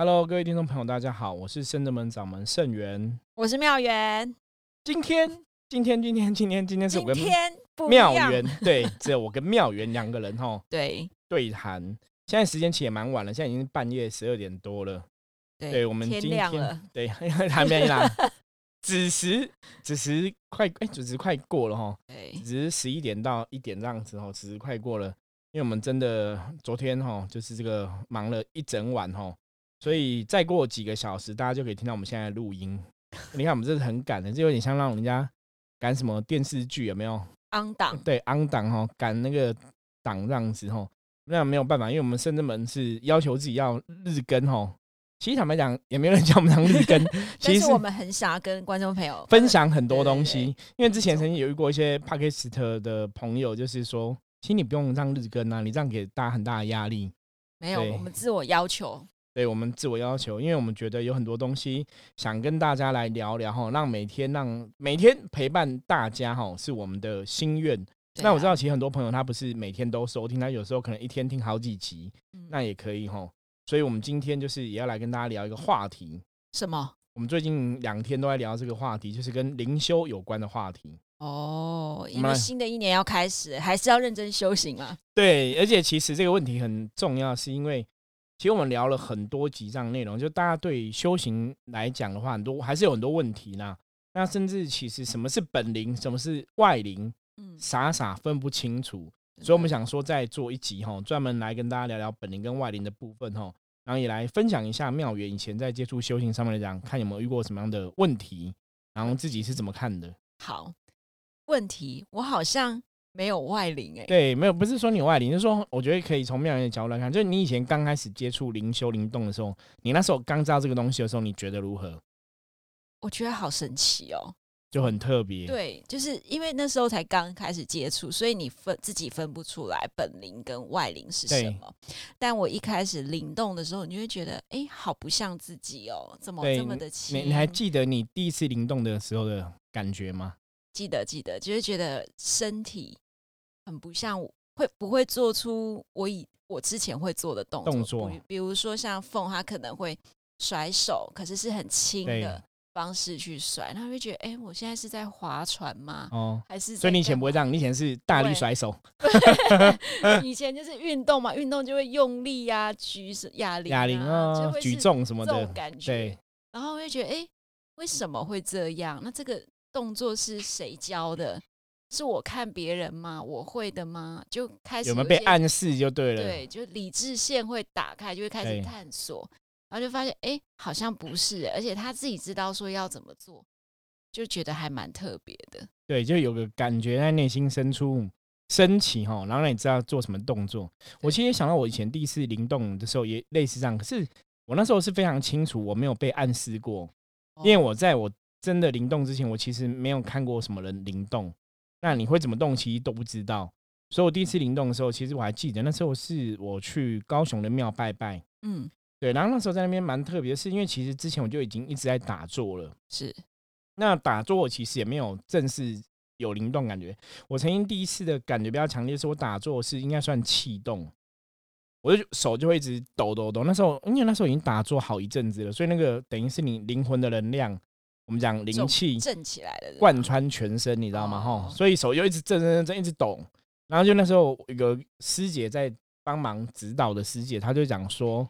Hello，各位听众朋友，大家好，我是圣德门掌门圣元。我是妙元，今天，今天，今天，今天，今天是我跟天妙元，对，只有我跟妙元两个人哈 对对谈。现在时间其实也蛮晚了，现在已经半夜十二点多了。对，我们天今天亮了，对 还没啦，子时子时快哎，子时快过了哈，对只是十一点到一点这样子哦，子时快过了。因为我们真的昨天哈，就是这个忙了一整晚哈，所以再过几个小时，大家就可以听到我们现在的录音。你看我们这是很赶的，这有点像让人家赶什么电视剧有没有？昂档对，昂档哈，赶那个档这样子哈，那没有办法，因为我们深圳门是要求自己要日更哈。其实坦白讲，也没有人叫我们当日更，其实是我们很想要跟观众朋友分享很多东西。对因为之前曾经有遇过一些 p a k i s t 的朋友，就是说，其实你不用让日更啊，你这样给大家很大的压力。没有，我们自我要求，对我们自我要求，因为我们觉得有很多东西想跟大家来聊聊哈，让每天让每天陪伴大家哈，是我们的心愿。啊那我知道，其实很多朋友他不是每天都收听，他有时候可能一天听好几集，嗯那也可以哈。所以我们今天就是也要来跟大家聊一个话题。什么？我们最近两天都在聊这个话题，就是跟灵修有关的话题。哦，因为新的一年要开始，还是要认真修行嘛。对，而且其实这个问题很重要，是因为其实我们聊了很多集这样内容，就大家对修行来讲的话，很多还是有很多问题呢。那甚至其实什么是本灵，什么是外灵，嗯，傻傻分不清楚。所以，我们想说，再做一集哈，专门来跟大家聊聊本灵跟外灵的部分哈，然后也来分享一下妙元以前在接触修行上面来讲，看有没有遇过什么样的问题，然后自己是怎么看的。好问题，我好像没有外灵哎、对，没有，不是说你有外灵，就是说我觉得可以从妙人的角度来看，就是你以前刚开始接触灵修灵动的时候，你那时候刚知道这个东西的时候，你觉得如何？我觉得好神奇哦。就很特别。对，就是因为那时候才刚开始接触，所以你分自己分不出来本灵跟外灵是什么。但我一开始灵动的时候，你就会觉得，哎，好不像自己哦，怎么这么的你轻？你还记得你第一次灵动的时候的感觉吗？记得记得，就是觉得身体很不像我，会不会做出我以我之前会做的动作？动作比比如说像凤，他可能会甩手，可是是很轻的方式去甩，他会觉得，哎，我现在是在划船吗？哦，还是所以你以前不会这这样，你以前是大力甩手，以前就是运动嘛，运动就会用力呀、举是哑铃、哑铃啊，啊，举重什么的感觉。然后会觉得，哎、为什么会这样？那这个动作是谁教的？是我看别人吗？我会的吗？就开始有没有被暗示就对了。对，就理智线会打开，就会开始探索，然后就发现，哎、好像不是，而且他自己知道说要怎么做，就觉得还蛮特别的。对，就有个感觉在内心深处升起哈，然后让你知道做什么动作。我其实也想到我以前第一次灵动的时候也类似这样，可是我那时候是非常清楚，我没有被暗示过，因为哦我在我真的灵动之前，我其实没有看过什么人灵动。那你会怎么动，其实都不知道。所以我第一次灵动的时候，其实我还记得，那时候是我去高雄的庙拜拜，嗯，对，然后那时候在那边蛮特别的是，因为其实之前我就已经一直在打坐了。是那打坐我其实也没有正式有灵动感觉。我曾经第一次的感觉比较强烈，是我打坐是应该算气动，我就手就会一直抖抖抖。那时候因为那时候已经打坐好一阵子了，所以那个等于是你灵魂的能量，我们讲灵气震起来了，贯穿全身，你知道吗？哈、哦所以手就一直震震震震，一直抖。然后就那时候一个师姐在帮忙指导的师姐，她就讲说，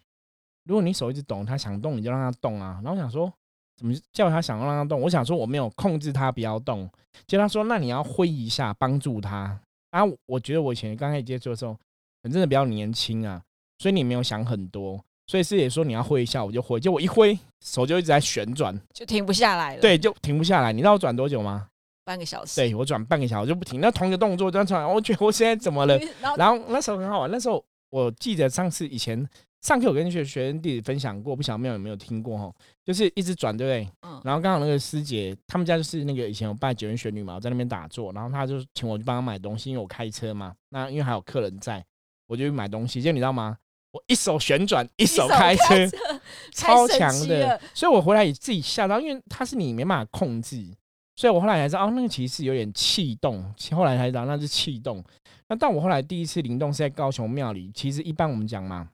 如果你手一直抖，她想动你就让她动啊。然后我想说，怎么叫她想要让她动？我想说我没有控制她不要动，结果她说那你要挥一下帮助她。啊，我觉得我以前刚开始接触的时候，可能真的比较年轻啊，所以你没有想很多。所以师姐说你要挥一下，我就挥，结果一挥手就一直在旋转，就停不下来了。，对，就停不下来。你知道我转多久吗？半个小时。对我转半个小时就不停，那同一个动作转转，我觉得我现在怎么了？然后那时候很好玩，那时候我记得上次以前上课我跟学学生弟弟分享过，不晓得有没有听过哈？就是一直转，对不对？嗯，然后刚好那个师姐他们家就是那个以前有拜九元玄女嘛，我在那边打坐，然后他就请我去帮他买东西，因为我开车嘛，那因为还有客人在，我就去买东西，就你知道吗？我一手旋转，一手开车，超强的，所以我回来也自己吓到，因为它是你没办法控制，所以我后来才知道，哦，那个其实是有点气动，后来才知道那是气动。那但我后来第一次灵动是在高雄庙里，其实一般我们讲嘛，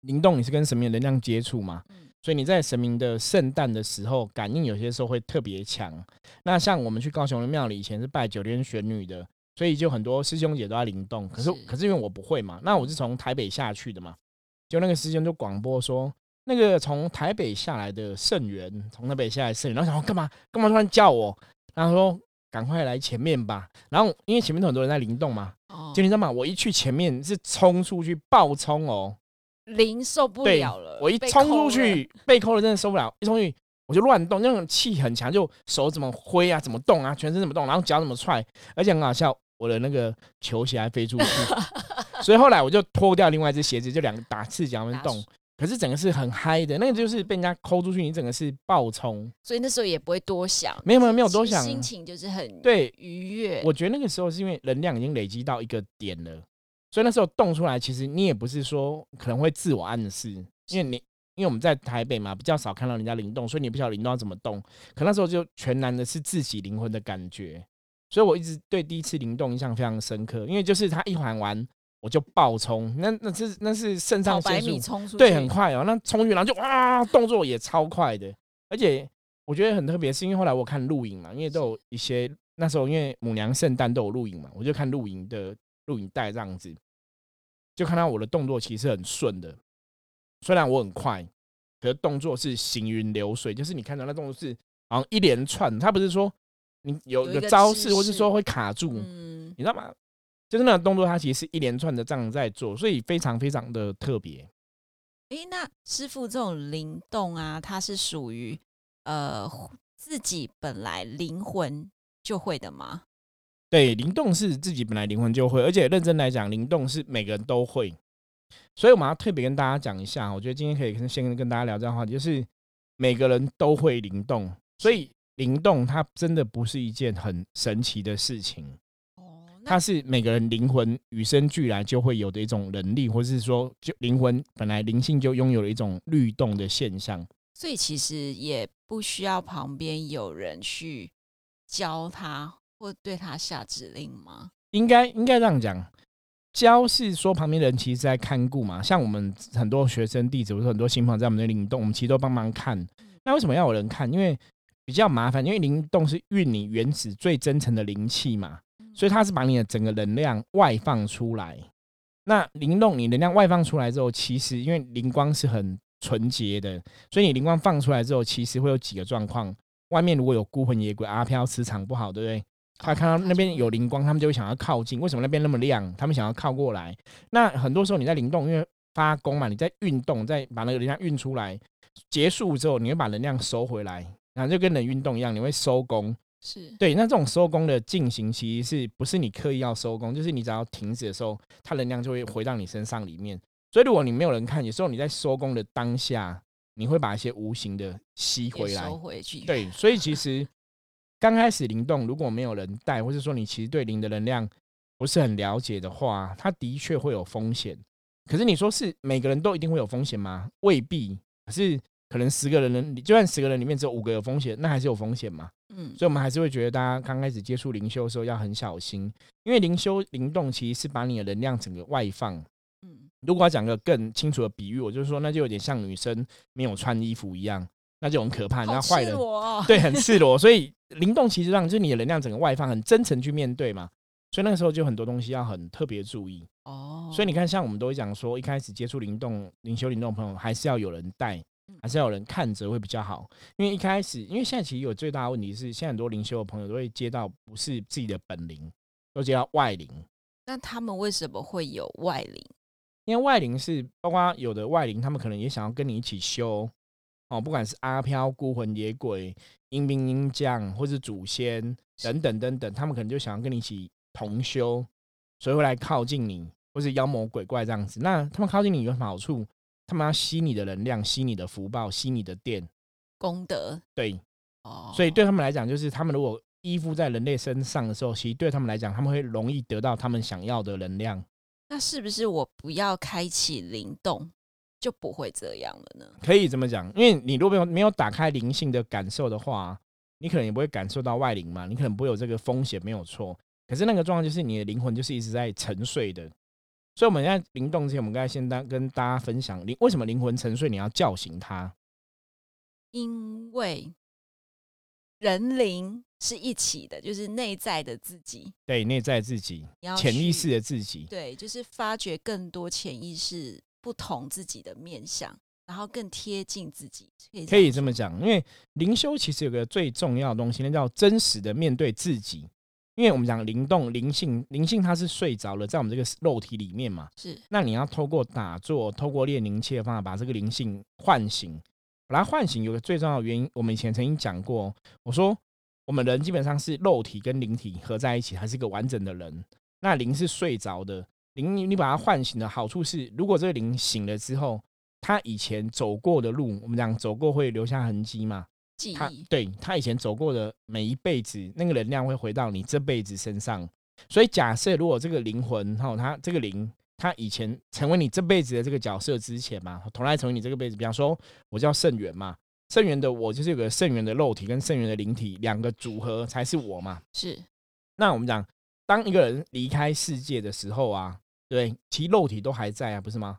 灵动你是跟神明能量接触嘛，嗯所以你在神明的圣诞的时候，感应有些时候会特别强。那像我们去高雄的庙里，以前是拜九天玄女的，所以就很多师兄姐都在灵动。可是是可是因为我不会嘛，那我是从台北下去的嘛，就那个师兄就广播说，那个从台北下来的圣元，从台北下来的圣元，然后想说干嘛干嘛突然叫我，然后说赶快来前面吧。然后因为前面都很多人在灵动嘛，哦就你知道吗？我一去前面是冲出去暴冲哦，零受不了了，我一冲，出去，被扣了真的受不了，一冲出去我就乱动，那种气很强，就手怎么挥啊，怎么动啊，全身怎么动，然后脚怎么踹，而且很好笑，我的那个球鞋还飞出去，所以后来我就脱掉另外一只鞋子，就两个打赤脚那边动，可是整个是很嗨的，那个就是被人家抠出去，你整个是爆冲，所以那时候也不会多想，没有没有没有多想，心情就是很对愉悦。我觉得那个时候是因为能量已经累积到一个点了，所以那时候动出来，其实你也不是说可能会自我暗示，因为你因为我们在台北嘛，比较少看到人家灵动，所以你不晓得灵动要怎么动。可那时候就全然的是自己灵魂的感觉，所以我一直对第一次灵动印象非常深刻，因为就是他一环完我就爆冲，那那是那是肾上腺素，对，很快哦，那冲去然后就哇，动作也超快的，而且我觉得很特别，是因为后来我看录影嘛，因为都有一些那时候因为母娘圣诞都有录影嘛，我就看录影的录影带这样子，就看到我的动作其实很顺的，虽然我很快，可是动作是行云流水，就是你看到那动作是好像一连串，它不是说你有有招式，或是说会卡住，嗯，你知道吗？就是那个动作，它其实是一连串的这样在做，所以非常非常的特别。诶，那师傅这种灵动啊，它是属于呃自己本来灵魂就会的吗？对，灵动是自己本来灵魂就会，而且认真来讲，灵动是每个人都会。所以我们要特别跟大家讲一下，我觉得今天可以跟先跟大家聊这样的话题，就是每个人都会灵动，所以灵动它真的不是一件很神奇的事情，哦，它是每个人灵魂与生俱来就会有的一种能力，或是说就灵魂本来灵性就拥有了一种律动的现象。所以其实也不需要旁边有人去教他或对他下指令吗？应该应该这样讲，教是说旁边的人其实在看顾嘛，像我们很多学生弟子或者很多新朋友在我们的灵动，我们其实都帮忙看。那为什么要有人看？因为比较麻烦，因为灵动是运你原始最真诚的灵气嘛，所以它是把你的整个能量外放出来。那灵动你能量外放出来之后，其实因为灵光是很纯洁的，所以你灵光放出来之后，其实会有几个状况。外面如果有孤魂野鬼、阿飘磁场不好，对不对？他看到那边有灵光，他们就会想要靠近。为什么那边那么亮？他们想要靠过来。那很多时候你在灵动，因为发功嘛，你在运动，再把那个能量运出来，结束之后，你会把能量收回来，然后就跟人运动一样，你会收工。是对，那这种收工的进行，其实是不是你刻意要收工？就是你只要停止的时候，它能量就会回到你身上里面。所以如果你没有人看，有时候你在收工的当下，你会把一些无形的吸回来也收。回去。对，所以其实 刚开始灵动，如果没有人带，或者说你其实对灵的能量不是很了解的话，它的确会有风险。可是你说是每个人都一定会有风险吗？未必。可是可能十个人，就算十个人里面只有五个有风险，那还是有风险嘛。嗯，所以我们还是会觉得大家刚开始接触灵修的时候要很小心，因为灵修灵动其实是把你的能量整个外放。嗯，如果要讲个更清楚的比喻，我就是说，那就有点像女生没有穿衣服一样，那就很可怕。那坏人哦对，很赤裸，所以灵动其实让就是你的能量整个外放，很真诚去面对嘛。所以那个时候就很多东西要很特别注意。哦，所以你看，像我们都会讲说，一开始接触灵动、灵修灵动的朋友，还是要有人带嗯，还是要有人看着会比较好。因为一开始，因为现在其实有最大的问题是，现在很多灵修的朋友都会接到不是自己的本灵，都接到外灵。那他们为什么会有外灵？因为外灵是包括有的外灵，他们可能也想要跟你一起修哦，不管是阿飘、孤魂野鬼、阴兵阴将，或是祖先等等等等，他们可能就想要跟你一起同修，所以会来靠近你，或是妖魔鬼怪这样子。那他们靠近你有什么好处？他们要吸你的能量，吸你的福报，吸你的电。功德对，哦，所以对他们来讲，就是他们如果依附在人类身上的时候，其实对他们来讲，他们会容易得到他们想要的能量。那是不是我不要开启灵动就不会这样了呢？可以这么讲，因为你如果没有没有打开灵性的感受的话，你可能也不会感受到外灵嘛，你可能不会有这个风险，没有错。可是那个状况就是你的灵魂就是一直在沉睡的，所以我们在灵动之前，我们刚才先当跟大家分享灵为什么灵魂沉睡，你要叫醒他。因为人灵是一起的，就是内在的自己，对，内在自己潜意识的自己，对，就是发掘更多潜意识不同自己的面相，然后更贴近自己，可以可以这么讲。因为灵修其实有个最重要的东西，那叫真实的面对自己。因为我们讲灵动、灵性，灵性它是睡着了，在我们这个肉体里面嘛。是那你要透过打坐，透过练灵气的方法，把这个灵性唤醒。把它唤醒有个最重要的原因，我们以前曾经讲过，我说我们人基本上是肉体跟灵体合在一起，还是一个完整的人。那灵是睡着的，灵你你把它唤醒的好处是，如果这个灵醒了之后，他以前走过的路，我们讲走过会留下痕迹嘛，他记忆，对他以前走过的每一辈子，那个能量会回到你这辈子身上。所以假设如果这个灵魂哈，他这个灵，他以前成为你这辈子的这个角色之前嘛，同来成为你这个辈子，比方说我叫圣元嘛，圣元的我就是有个圣元的肉体跟圣元的灵体两个组合才是我嘛。是那我们讲，当一个人离开世界的时候啊，对，其肉体都还在啊，不是吗？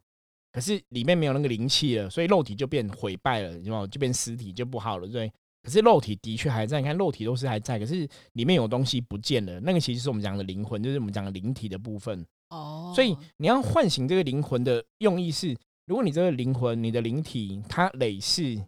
可是里面没有那个灵气了，所以肉体就变毁败了，你知道吗？就变尸体就不好了，对。可是肉体的确还在，你看肉体都是还在，可是里面有东西不见了，那个其实是我们讲的灵魂，就是我们讲的灵体的部分。哦，所以你要唤醒这个灵魂的用意是，如果你这个灵魂、你的灵体它累世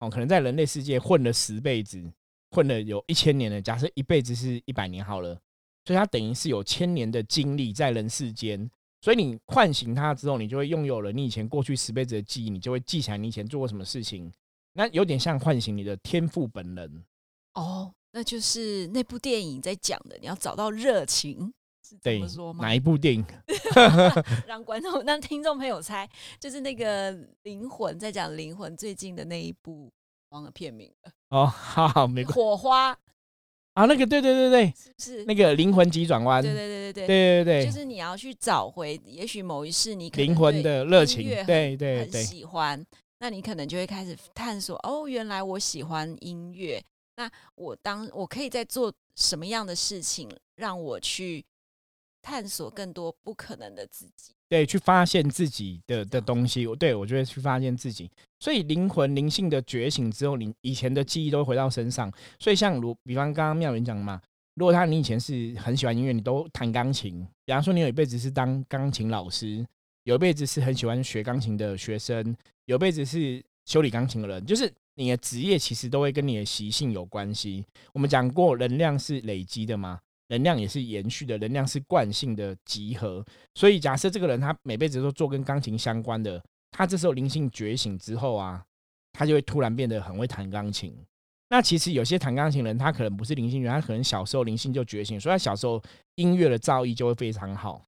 哦，可能在人类世界混了十辈子，混了有一千年了，假设一辈子是一百年好了，所以它等于是有千年的经历在人世间。所以你唤醒它之后，你就会拥有了你以前过去十辈子的记忆，你就会记起来你以前做过什么事情。那有点像唤醒你的天赋本能。哦，那就是那部电影在讲的，你要找到热情，是这对么说，吗哪？一部电影？让观众、让听众朋友猜，就是那个灵魂在讲灵魂最近的那一部，忘了片名了，哦，好好，没关火花啊，那个对对对对，是不是？那个灵魂急转弯，对对对对对。对对对，就是你要去找回，也许某一世你可能灵魂的热情对对很对，喜欢，那你可能就会开始探索，哦，原来我喜欢音乐，那我当我可以在做什么样的事情，让我去探索更多不可能的自己？对，去发现自己的的东西，对我觉得去发现自己，所以灵魂灵性的觉醒之后，你以前的记忆都会回到身上。所以像如比方刚刚妙云讲嘛，如果他你以前是很喜欢音乐，你都弹钢琴，比方说你有一辈子是当钢琴老师，有一辈子是很喜欢学钢琴的学生，有一辈子是修理钢琴的人，就是你的职业其实都会跟你的习性有关系。我们讲过，能量是累积的嘛，能量也是延续的，能量是惯性的集合。所以假设这个人他每辈子都做跟钢琴相关的，他这时候灵性觉醒之后啊，他就会突然变得很会弹钢琴。那其实有些弹钢琴人，他可能不是灵性人，他可能小时候灵性就觉醒，所以他小时候音乐的造诣就会非常好。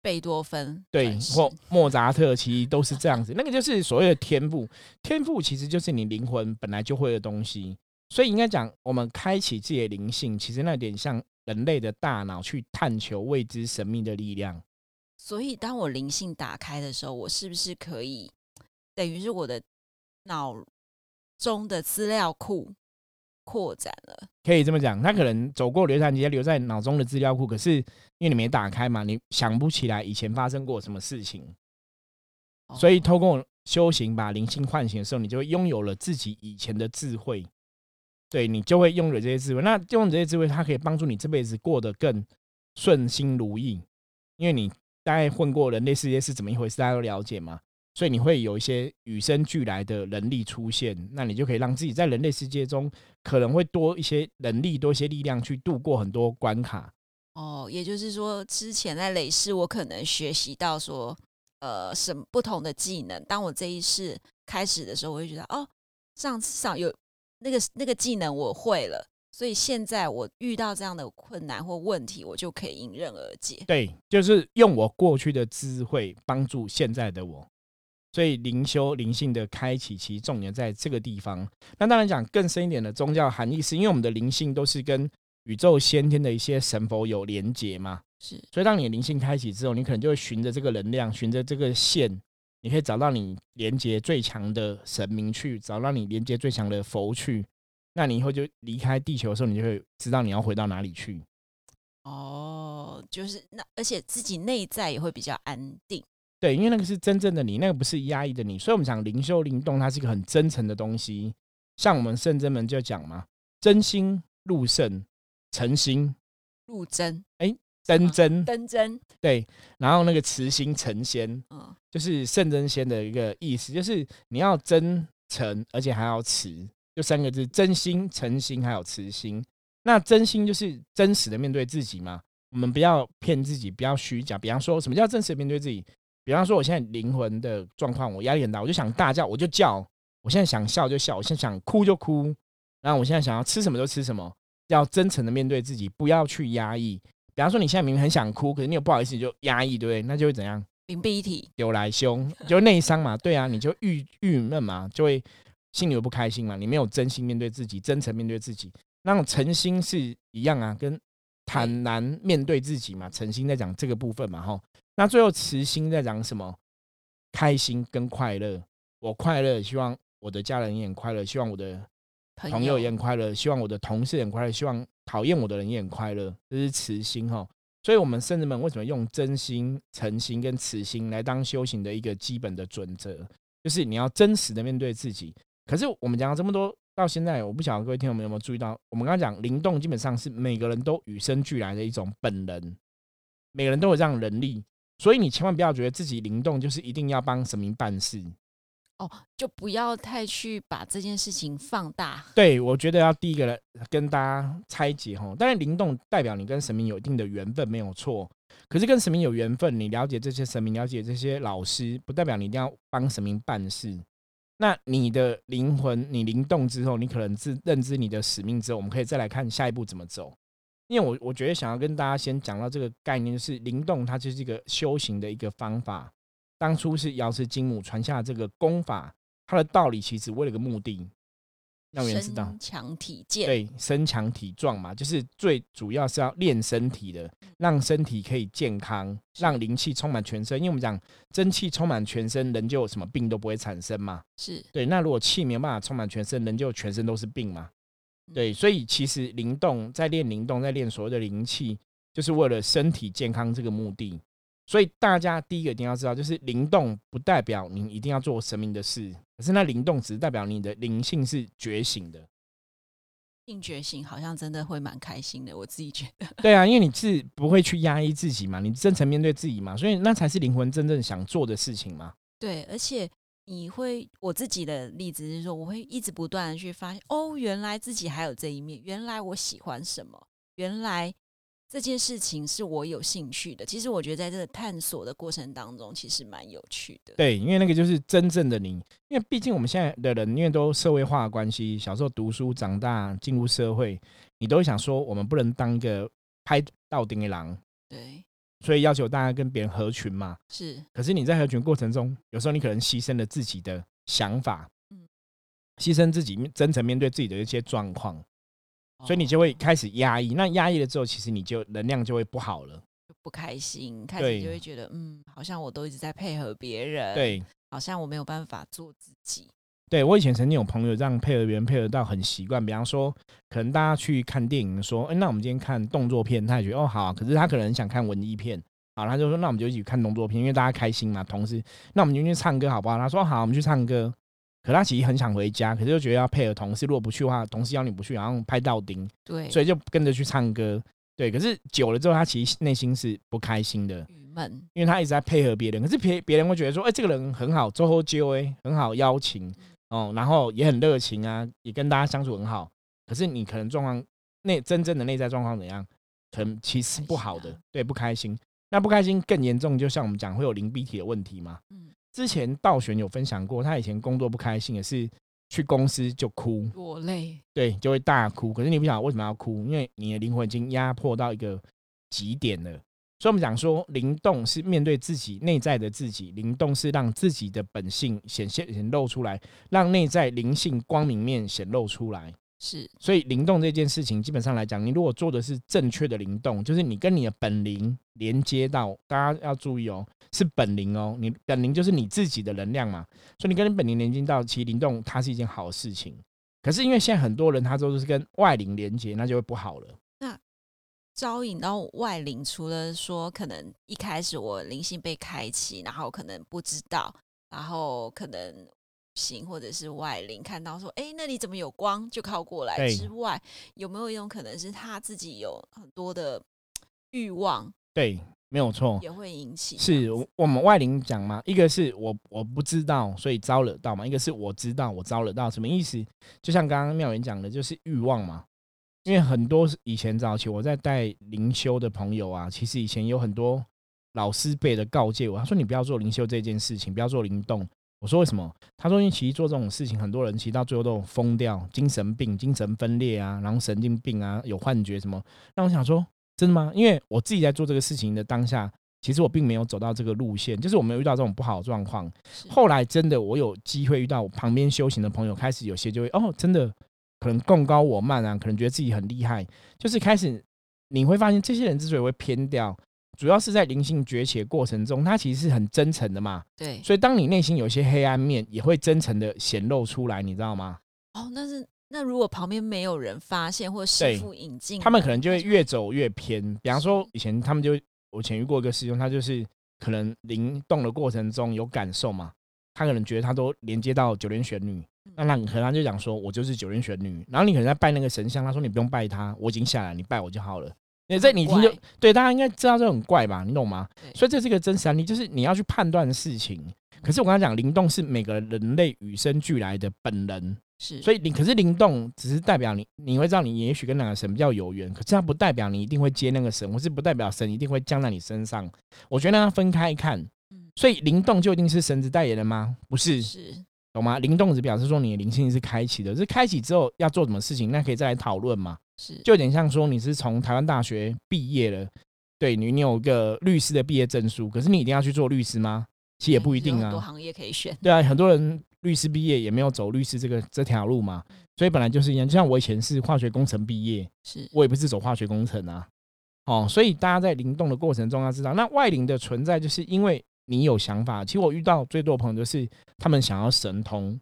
贝多芬对或 莫扎特其实都是这样子，那个就是所谓的天赋。天赋其实就是你灵魂本来就会的东西，所以应该讲，我们开启自己的灵性，其实那有点像人类的大脑去探求未知神秘的力量。所以，当我灵性打开的时候，我是不是可以等于是我的脑中的资料库扩展了？可以这么讲，他可能走过流传直接留在脑中的资料库，可是因为你没打开嘛，你想不起来以前发生过什么事情，所以哦透过修行把灵性唤醒的时候，你就会拥有了自己以前的智慧。对你就会拥有这些智慧，那用这些智慧，它可以帮助你这辈子过得更顺心如意，因为你大概混过人类世界是怎么一回事，大家都了解嘛，所以你会有一些与生俱来的能力出现，那你就可以让自己在人类世界中可能会多一些能力，多一些力量去度过很多关卡。哦，也就是说，之前在累世，我可能学习到说，呃，什么不同的技能。当我这一世开始的时候，我会觉得，哦，上次上有那个那个技能我会了，所以现在我遇到这样的困难或问题，我就可以迎刃而解。对，就是用我过去的智慧帮助现在的我。所以灵修灵性的开启，其实重点在这个地方。那当然讲更深一点的宗教含义，是因为我们的灵性都是跟宇宙先天的一些神佛有连结嘛。是所以当你的灵性开启之后，你可能就会循着这个能量，循着这个线，你可以找到你连接最强的神明去，找到你连接最强的佛去。那你以后就离开地球的时候，你就会知道你要回到哪里去。哦，就是那，而且自己内在也会比较安定。对，因为那个是真正的你，那个不是压抑的你。所以，我们讲灵修灵动，它是一个很真诚的东西。像我们圣真门就讲嘛，真心入圣，诚心入真。哎，真真真真对，然后那个慈心成仙，嗯，就是圣真仙的一个意思，就是你要真诚，而且还要慈，就三个字：真心、诚心，还有慈心。那真心就是真实的面对自己嘛，我们不要骗自己，不要虚假。比方说什么叫真实的面对自己？比方说我现在灵魂的状况，我压力很大，我就想大叫，我就叫。我现在想笑就笑，我现在想哭就哭，然后我现在想要吃什么就吃什么，要真诚的面对自己，不要去压抑。比方说你现在明明很想哭，可是你又不好意思就压抑，对不对？那就会怎样？屏蔽体有来凶，就内伤嘛。对啊，你就郁郁闷嘛，就会心里有不开心嘛。你没有真心面对自己，真诚面对自己，那种诚心是一样啊，跟坦然面对自己嘛。诚心在讲这个部分嘛，哈。那最后慈心在讲什么？开心跟快乐，我快乐，希望。我的家人也很快乐，希望我的朋友也很快乐，希望我的同事很快乐，希望讨厌我的人也很快乐，这是慈心哈。所以，我们圣人们为什么用真心、诚心跟慈心来当修行的一个基本的准则？就是你要真实的面对自己。可是，我们讲了这么多，到现在，我不晓得各位听众们有没有注意到，我们刚刚讲灵动，基本上是每个人都与生俱来的一种本能，每个人都有这样能力，所以你千万不要觉得自己灵动就是一定要帮神明办事。哦，就不要太去把这件事情放大。对，我觉得要第一个来跟大家拆解哈。当然，灵动代表你跟神明有一定的缘分，没有错。可是跟神明有缘分，你了解这些神明，了解这些老师，不代表你一定要帮神明办事。那你的灵魂，你灵动之后，你可能是认知你的使命之后，我们可以再来看下一步怎么走。因为我我觉得想要跟大家先讲到这个概念，是灵动，它就是一个修行的一个方法。当初是瑶池金母传下这个功法，它的道理其实为了个目的，让人知道强体健，对，身强体壮嘛，就是最主要是要练身体的，让身体可以健康，让灵气充满全身。因为我们讲真气充满全身，人就什么病都不会产生嘛。是对。那如果气没有办法充满全身，人就全身都是病嘛。对，所以其实灵动在练灵动，在练所谓的灵气，就是为了身体健康这个目的。所以大家第一个一定要知道，就是灵动不代表你一定要做神明的事，可是那灵动只是代表你的灵性是觉醒的。性觉醒好像真的会蛮开心的，我自己觉得。对啊，因为你是不会去压抑自己嘛，你真诚面对自己嘛，所以那才是灵魂真正想做的事情嘛。对，而且你会，我自己的例子是说，我会一直不断的去发现，哦，原来自己还有这一面，原来我喜欢什么，原来。这件事情是我有兴趣的。其实我觉得在这个探索的过程当中，其实蛮有趣的。对，因为那个就是真正的你。因为毕竟我们现在的人，因为都社会化的关系，小时候读书，长大进入社会，你都会想说，我们不能当一个拍到顶的狼。对。所以要求大家跟别人合群嘛。是。可是你在合群过程中，有时候你可能牺牲了自己的想法，嗯，牺牲自己真诚面对自己的一些状况。所以你就会开始压抑，那压抑了之后，其实你就能量就会不好了，就不开心，开始就会觉得，嗯，好像我都一直在配合别人，对，好像我没有办法做自己。对我以前曾经有朋友这样配合别人，配合到很习惯。比方说，可能大家去看电影，说，哎，那我们今天看动作片，他也觉得哦好，可是他可能想看文艺片，好，他就说，那我们就一起看动作片，因为大家开心嘛。同时，那我们就去唱歌好不好？他说好，我们去唱歌。可他其实很想回家，可是又觉得要配合同事，如果不去的话，同事邀你不去，然后拍到钉，对，所以就跟着去唱歌，对。可是久了之后，他其实内心是不开心的，郁闷，因为他一直在配合别人，可是别别人会觉得说，哎，这个人很好，周后就哎，很好邀请哦，然后也很热情啊，也跟大家相处很好。可是你可能状况内真正的内在状况怎样，可能其实不好的，对，不开心。那不开心更严重，就像我们讲会有灵鼻体的问题嘛，嗯。之前道玄有分享过，他以前工作不开心，也是去公司就哭，落泪，对，就会大哭。可是你不晓得为什么要哭，因为你的灵魂已经压迫到一个极点了。所以，我们讲说，灵动是面对自己内在的自己，灵动是让自己的本性显现、显露出来，让内在灵性光明面显露出来。是，所以灵动这件事情，基本上来讲，你如果做的是正确的灵动，就是你跟你的本灵连接到，大家要注意哦，是本灵哦，你本灵就是你自己的能量嘛，所以你跟你本灵连接到，其实灵动它是一件好事情。可是因为现在很多人他都是跟外灵连接，那就会不好了。那招引到外灵，除了说可能一开始我灵性被开启，然后可能不知道，然后可能行或者是外灵看到说，哎，那里怎么有光，就靠过来之外，有没有一种可能是他自己有很多的欲望？对，没有错，也会引起。是我们外灵讲嘛，一个是我我不知道，所以招惹到嘛；一个是我知道，我招惹到，什么意思？就像刚刚妙言讲的，就是欲望嘛。因为很多以前早期我在带灵修的朋友啊，其实以前有很多老师辈的告诫我，他说你不要做灵修这件事情，不要做灵动。我说为什么？他说因为其实做这种事情，很多人其实到最后都疯掉，精神病、精神分裂啊，然后神经病啊，有幻觉什么。那我想说，真的吗？因为我自己在做这个事情的当下，其实我并没有走到这个路线，就是我没有遇到这种不好的状况。后来真的我有机会遇到旁边修行的朋友，开始有些就会哦，真的。可能共高我慢啊，可能觉得自己很厉害，就是开始你会发现，这些人之所以会偏掉，主要是在灵性崛起的过程中，他其实是很真诚的嘛。对，所以当你内心有些黑暗面，也会真诚的显露出来，你知道吗？哦，那是那如果旁边没有人发现或师傅引进，他们可能就会越走越偏。比方说，以前他们就我前遇过一个师兄，他就是可能灵动的过程中有感受嘛，他可能觉得他都连接到九莲玄女。那那可能他就讲说，我就是九天玄女，然后你可能在拜那个神像，他说你不用拜他，我已经下来，你拜我就好了。你这你听就对，大家应该知道这很怪吧？你懂吗？所以这是一个真实案例，就是你要去判断事情。可是我刚才讲灵动是每个人类与生俱来的本能，是。所以你可是灵动只是代表你，你会知道你也许跟哪个神比较有缘，可是它不代表你一定会接那个神，或是不代表神一定会降在你身上。我觉得要分开看。所以灵动就一定是神子代言人吗？不是。是。懂吗？灵动只表示说你的灵性是开启的，是开启之后要做什么事情，那可以再来讨论嘛。是，就有点像说你是从台湾大学毕业了，对你你有个律师的毕业证书，可是你一定要去做律师吗？其实也不一定啊。很多行业可以选。对啊，很多人律师毕业也没有走律师这个这条路嘛，所以本来就是一样。就像我以前是化学工程毕业，是我也不是走化学工程啊。哦，所以大家在灵动的过程中要知道，那外灵的存在就是因为你有想法。其实我遇到最多的朋友就是他们想要神通。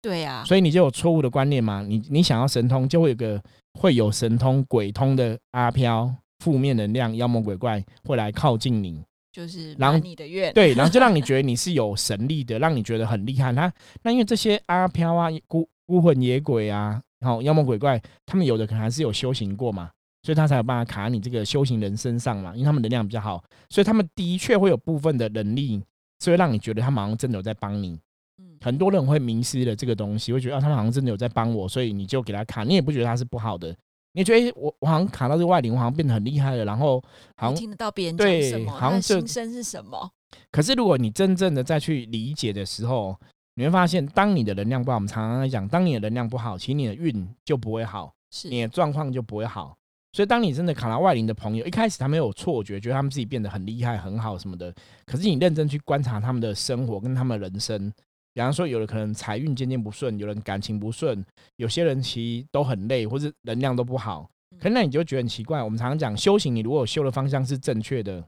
对呀，所以你就有错误的观念嘛？你你想要神通，就会有个会有神通鬼通的阿飘，负面能量、妖魔鬼怪会来靠近你，就是满你的愿。对，然后就让你觉得 你是有神力的，让你觉得很厉害。那那因为这些阿飘啊、孤孤魂野鬼啊，然后妖魔鬼怪，他们有的可能还是有修行过嘛，所以他才有办法卡你这个修行人身上嘛，因为他们能量比较好，所以他们的确会有部分的能力，所以让你觉得他好像真的有在帮你。很多人会迷失了这个东西，会觉得啊，他们好像真的有在帮我，所以你就给他卡，你也不觉得他是不好的，你觉得我我好像卡到这个外灵，我好像变得很厉害了，然后好像听得到别人讲什么，好像心声是什么？可是如果你真正的再去理解的时候，你会发现，当你的能量不好，我们常常在讲，当你的能量不好，其实你的运就不会好，是你的状况就不会好。所以，当你真的卡到外灵的朋友，一开始他们有错觉，觉得他们自己变得很厉害、很好什么的，可是你认真去观察他们的生活跟他们的人生。比方说，有的可能财运渐渐不顺，有人感情不顺，有些人其实都很累，或者能量都不好。可能那你就觉得很奇怪。我们常常讲修行，你如果修的方向是正确的，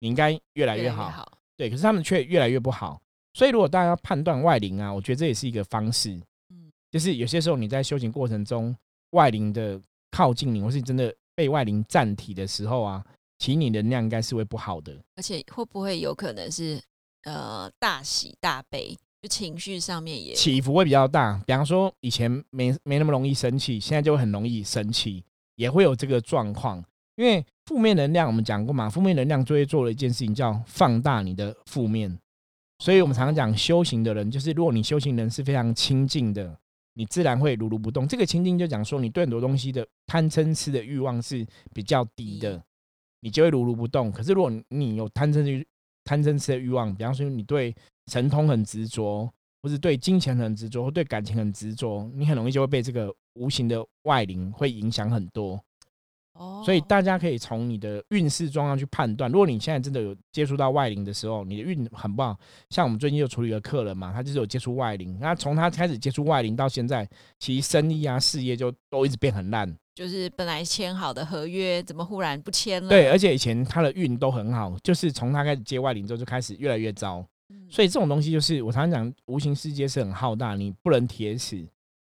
你应该越来越好。对，可是他们却越来越不好。所以，如果大家要判断外灵啊，我觉得这也是一个方式。嗯，就是有些时候你在修行过程中，外灵的靠近你，或是真的被外灵占体的时候啊，其实你能量应该是会不好的。而且，会不会有可能是呃大喜大悲？就情绪上面也起伏会比较大，比方说以前没没那么容易生气，现在就会很容易生气，也会有这个状况。因为负面能量我们讲过嘛，负面能量就会做了一件事情叫放大你的负面。所以我们常常讲修行的人，就是如果你修行人是非常清净的，你自然会如如不动。这个清净就讲说你对很多东西的贪嗔痴的欲望是比较低的，你就会如如不动。可是如果你有贪嗔痴贪嗔痴的欲望，比方说你对神通很执着，或是对金钱很执着，或对感情很执着，你很容易就会被这个无形的外灵会影响很多。哦，所以大家可以从你的运势状况去判断。如果你现在真的有接触到外灵的时候，你的运很不好。像我们最近就处理了客人嘛，他就是有接触外灵，那从他开始接触外灵到现在，其实生意啊、事业就都一直变很烂。就是本来签好的合约，怎么忽然不签了？对，而且以前他的运都很好，就是从他开始接外灵之后，就开始越来越糟。所以这种东西就是我常常讲，无形世界是很浩大，你不能铁死。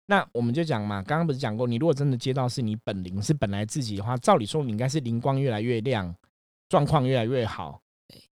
那我们就讲嘛，刚刚不是讲过，你如果真的接到是你本灵是本来自己的话，照理说你应该是灵光越来越亮，状况越来越好。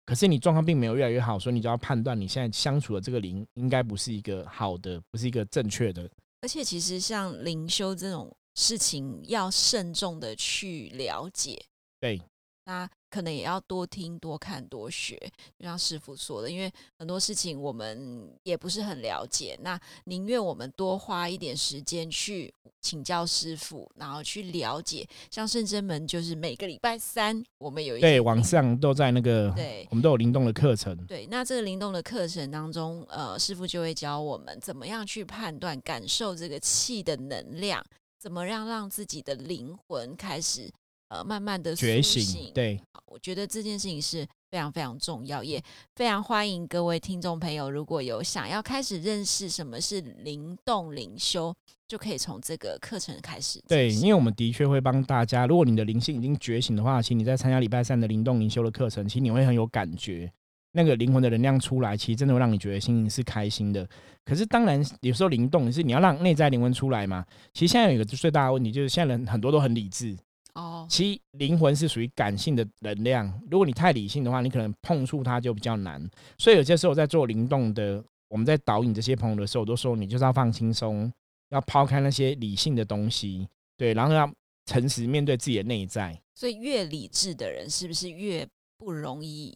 可是你状况并没有越来越好，所以你就要判断你现在相处的这个灵应该不是一个好的，不是一个正确的。而且其实像灵修这种事情，要慎重的去了解。对。那可能也要多听、多看、多学，就像师傅说的，因为很多事情我们也不是很了解，那宁愿我们多花一点时间去请教师傅，然后去了解。像圣真门，就是每个礼拜三我们有一对网上都在那个对，我们都有灵动的课程。对，那这个灵动的课程当中，呃，师傅就会教我们怎么样去判断、感受这个气的能量，怎么样让自己的灵魂开始。呃，慢慢的觉醒，对，我觉得这件事情是非常非常重要，也非常欢迎各位听众朋友，如果有想要开始认识什么是灵动灵修，就可以从这个课程开始。对，因为我们的确会帮大家，如果你的灵性已经觉醒的话，其实你在参加礼拜三的灵动灵修的课程，其实你会很有感觉，那个灵魂的能量出来，其实真的会让你觉得心情是开心的。可是当然，有时候灵动是你要让内在灵魂出来嘛。其实现在有一个最大的问题，就是现在人很多都很理智。哦，其灵魂是属于感性的能量。如果你太理性的话，你可能碰触它就比较难。所以有些时候在做灵动的，我们在导引这些朋友的时候，都说你就是要放轻松，要抛开那些理性的东西，对，然后要诚实面对自己的内在。所以越理智的人，是不是越不容易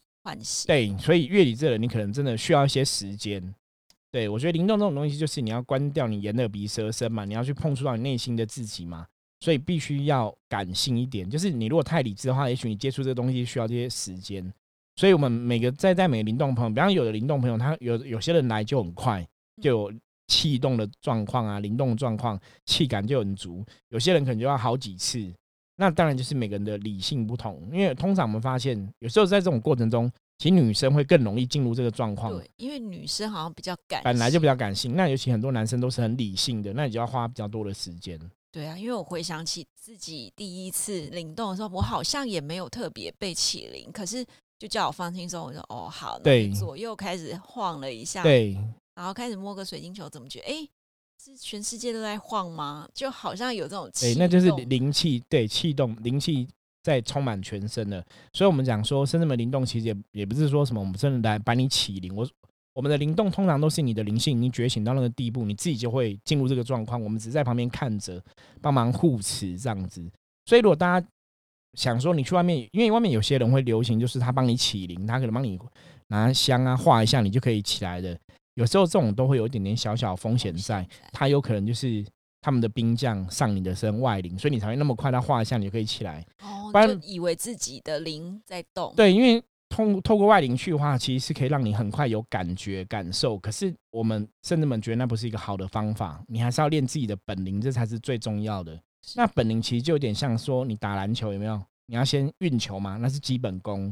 对，所以乐理这的人，你可能真的需要一些时间。对我觉得灵动这种东西，就是你要关掉你眼耳鼻舌身嘛，你要去碰触到你内心的自己嘛。所以必须要感性一点，就是你如果太理智的话，也许你接触这个东西需要这些时间。所以，我们每个在在每个灵动朋友，比方有的灵动朋友，他有有些人来就很快，就有气动的状况啊，灵动状况，气感就很足。有些人可能就要好几次。那当然就是每个人的理性不同，因为通常我们发现，有时候在这种过程中，其实女生会更容易进入这个状况。对，因为女生好像比较感，本来就比较感性。那尤其很多男生都是很理性的，那你就要花比较多的时间。对啊，因为我回想起自己第一次灵动的时候，我好像也没有特别被起灵，可是就叫我放轻松，我说哦好，对，左右开始晃了一下，对，然后开始摸个水晶球，怎么觉得哎，是全世界都在晃吗？就好像有这种对，那就是灵气，对，气动灵气在充满全身的，所以我们讲说，深圳的灵动其实也也不是说什么，我们真的来把你起灵，我。我们的灵动通常都是你的灵性已经觉醒到那个地步，你自己就会进入这个状况。我们只是在旁边看着，帮忙护持这样子。所以，如果大家想说你去外面，因为外面有些人会流行，就是他帮你起灵，他可能帮你拿香啊画一下，你就可以起来的。有时候这种都会有一点点小小风险在，他有可能就是他们的兵将上你的身外灵，所以你才会那么快，他画一下你就可以起来。哦，就以为自己的灵在动。对，因为。通透过外灵去的话，其实是可以让你很快有感觉、感受。可是我们甚至们觉得那不是一个好的方法，你还是要练自己的本领，这才是最重要的。那本领其实就有点像说你打篮球有没有？你要先运球嘛，那是基本功。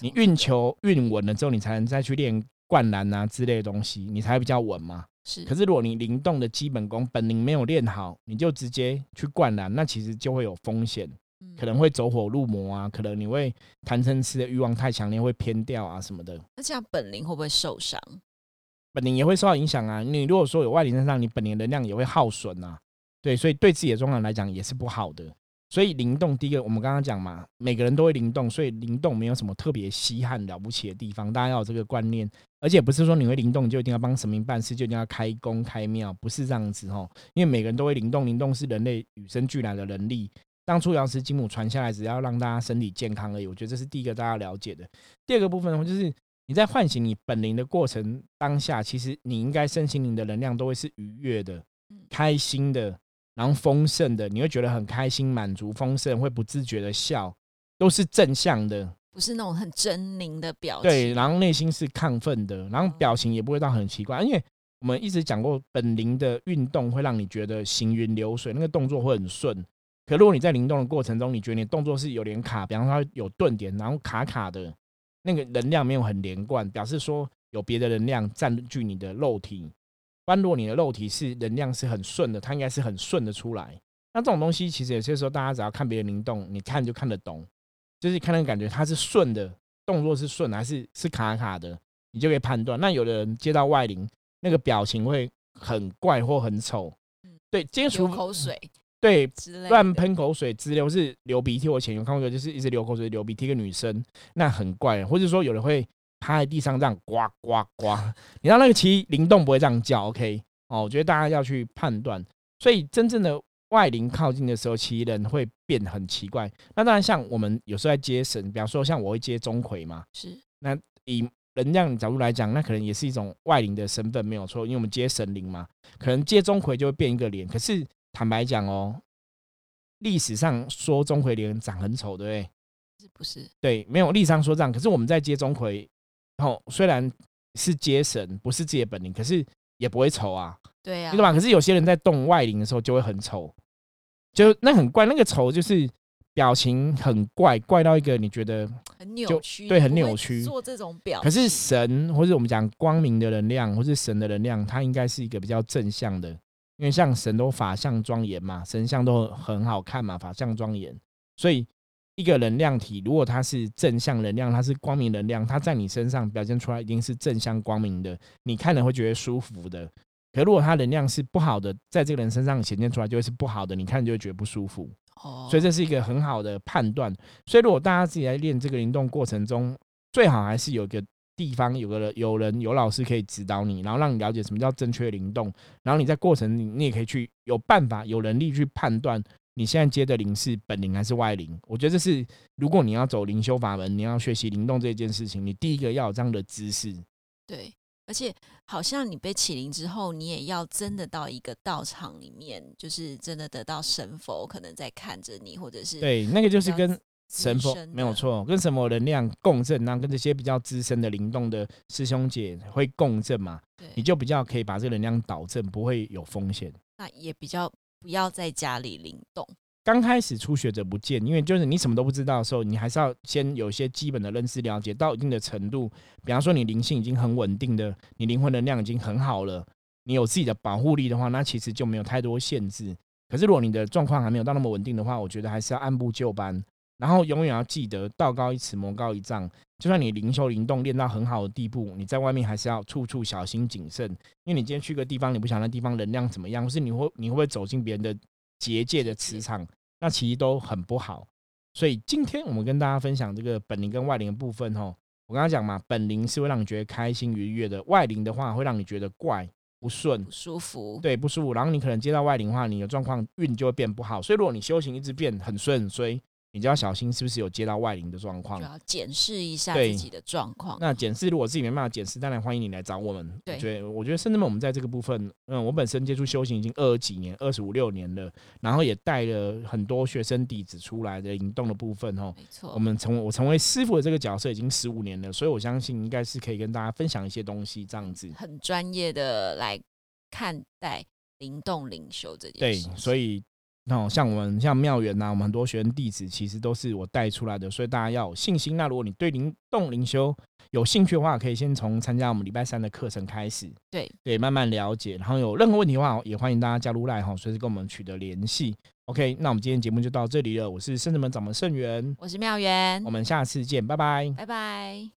你运球运稳了之后，你才能再去练灌篮啊之类的东西，你才会比较稳嘛。是。可是如果你灵动的基本功本领没有练好，你就直接去灌篮，那其实就会有风险。可能会走火入魔啊，可能你会贪嗔痴的欲望太强烈，会偏掉啊什么的。那这样本领会不会受伤？本领也会受到影响啊。你如果说有外力身上，你本灵能量也会耗损啊。对，所以对自己的状况来讲也是不好的。所以灵动，第一个我们刚刚讲嘛，每个人都会灵动，所以灵动没有什么特别稀罕了不起的地方，大家要有这个观念。而且不是说你会灵动就一定要帮神明办事，就一定要开工开庙，不是这样子哦。因为每个人都会灵动，灵动是人类与生俱来的能力。当初杨氏金母传下来，只要让大家身体健康而已。我觉得这是第一个大家了解的。第二个部分的话，就是你在唤醒你本灵的过程当下，其实你应该身心灵的能量都会是愉悦的、开心的，然后丰盛的。你会觉得很开心、满足、丰盛，会不自觉的笑，都是正向的，不是那种很狰狞的表情。对，然后内心是亢奋的，然后表情也不会到很奇怪。因为我们一直讲过，本灵的运动会让你觉得行云流水，那个动作会很顺。可如果你在灵动的过程中，你觉得你动作是有点卡，比方说有顿点，然后卡卡的，那个能量没有很连贯，表示说有别的能量占据你的肉体。般若你的肉体是能量是很顺的，它应该是很顺的出来。那这种东西其实有些时候大家只要看别人灵动，你看就看得懂，就是看那个感觉它是顺的，动作是顺还是是卡卡的，你就可以判断。那有的人接到外灵，那个表情会很怪或很丑。对，接流触口水对乱喷口水、直流是流鼻涕。我以前有看过就是一直流口水、流鼻涕一个女生，那很怪。或者说有人会趴在地上这样呱呱呱，你知道那个其实灵动不会这样叫，OK？哦，我觉得大家要去判断。所以真正的外灵靠近的时候，其实人会变得很奇怪。那当然，像我们有时候在接神，比方说像我会接钟馗嘛，是那以能量角度来讲，那可能也是一种外灵的身份，没有错，因为我们接神灵嘛，可能接钟馗就会变一个脸。可是坦白讲哦，历史上说钟馗脸长很丑，对不对？是不是？对，没有历史上说这样。可是我们在接钟馗，哦，虽然是接神，不是自己的本灵，可是也不会丑啊，对呀、对吧？可是有些人在动外灵的时候就会很丑，就那很怪，那个丑就是表情很怪，怪到一个你觉得。很扭曲，对很扭曲做这种表。可是神，或者我们讲光明的能量，或是神的能量，它应该是一个比较正向的，因为像神都法相庄严嘛，神像都很好看嘛，法相庄严，所以一个能量体，如果它是正向能量，它是光明能量，它在你身上表现出来一定是正向光明的，你看了会觉得舒服的。可如果它能量是不好的，在这个人身上显现出来就会是不好的，你看就会觉得不舒服。哦，所以这是一个很好的判断。所以如果大家自己在练这个灵动过程中，最好还是有一个地方有个人有人有老师可以指导你，然后让你了解什么叫正确灵动，然后你在过程里你也可以去有办法有能力去判断你现在接的灵是本灵还是外灵。我觉得这是如果你要走灵修法门，你要学习灵动这件事情，你第一个要有这样的知识。对，而且好像你被启灵之后，你也要真的到一个道场里面，就是真的得到神佛可能在看着你，或者是对，那个就是跟神佛没有错，跟神佛能量共振，然后跟这些比较资深的灵动的师兄姐会共振嘛，对，你就比较可以把这个能量导正，不会有风险。那也比较不要在家里灵动。刚开始初学者不见，因为就是你什么都不知道的时候，你还是要先有一些基本的认识了解到一定的程度。比方说你灵性已经很稳定的，你灵魂能量已经很好了，你有自己的保护力的话，那其实就没有太多限制。可是如果你的状况还没有到那么稳定的话，我觉得还是要按部就班，然后永远要记得道高一尺，魔高一丈。就算你灵修灵动练到很好的地步，你在外面还是要处处小心谨慎，因为你今天去个地方，你不想那地方能量怎么样，或是你会你会不会走进别人的结界的磁场，那其实都很不好。所以今天我们跟大家分享这个本灵跟外灵的部分哦。我刚刚讲嘛，本灵是会让你觉得开心愉悦的，外灵的话会让你觉得怪不顺不，舒服，对不舒服。然后你可能接到外灵的话，你的状况运就会变不好。所以如果你修行一直变很顺很衰，你就要小心是不是有接到外灵的状况就。要检视一下自己的状况。那检视如果自己没办法检视，当然欢迎你来找我们。对我觉得我觉得甚至们我们在这个部分，嗯，我本身接触修行已经二十几年，二十五六年了，然后也带了很多学生弟子出来的灵动的部分哦。没错，我们成我成为师傅的这个角色已经十五年了，所以我相信应该是可以跟大家分享一些东西，这样子。很专业的来看待灵动灵修这件事情。，所以那像我们像妙缘呐，我们很多学生弟子其实都是我带出来的，所以大家要有信心。那如果你对灵动灵修有兴趣的话，可以先从参加我们礼拜三的课程开始，对对，慢慢了解。然后有任何问题的话，也欢迎大家加入赖哈，随时跟我们取得联系。OK，那我们今天节目就到这里了，我是圣子门掌门圣元，我是妙缘我，们下次见，拜拜。拜拜。